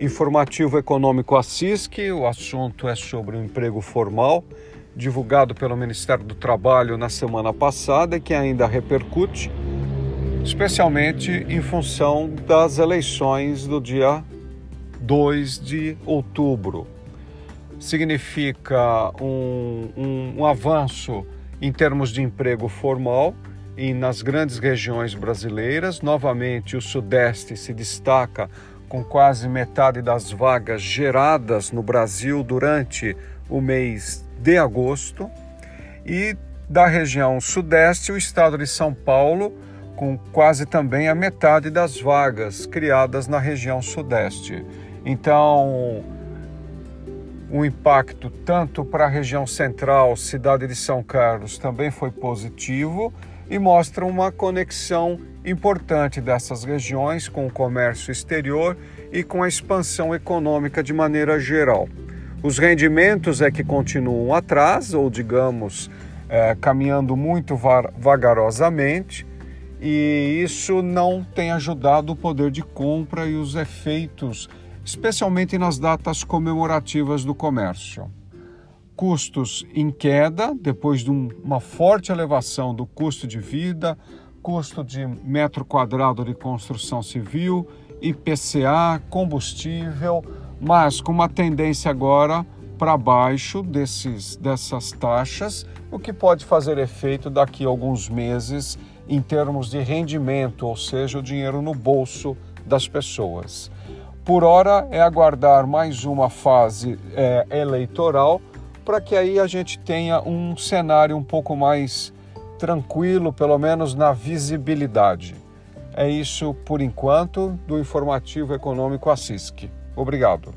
Informativo Econômico Assisque, o assunto é sobre o emprego formal, divulgado pelo Ministério do Trabalho na semana passada e que ainda repercute, especialmente em função das eleições do dia 2 de outubro. Significa um, um, um avanço em termos de emprego formal e nas grandes regiões brasileiras. Novamente, o Sudeste se destaca com quase metade das vagas geradas no Brasil durante o mês de agosto, e da região Sudeste, o estado de São Paulo, com quase também a metade das vagas criadas na região Sudeste. Então, o impacto tanto para a região central, cidade de São Carlos, também foi positivo e mostra uma conexão importante dessas regiões com o comércio exterior e com a expansão econômica de maneira geral. Os rendimentos é que continuam atrás, ou digamos, é, caminhando muito vagarosamente, e isso não tem ajudado o poder de compra e os efeitos, especialmente nas datas comemorativas do comércio custos em queda, depois de uma forte elevação do custo de vida, custo de metro quadrado de construção civil, IPCA, combustível, mas com uma tendência agora para baixo desses, dessas taxas, o que pode fazer efeito daqui a alguns meses em termos de rendimento, ou seja, o dinheiro no bolso das pessoas. Por hora é aguardar mais uma fase é, eleitoral para que aí a gente tenha um cenário um pouco mais tranquilo, pelo menos na visibilidade. É isso por enquanto do Informativo Econômico Assisque. Obrigado.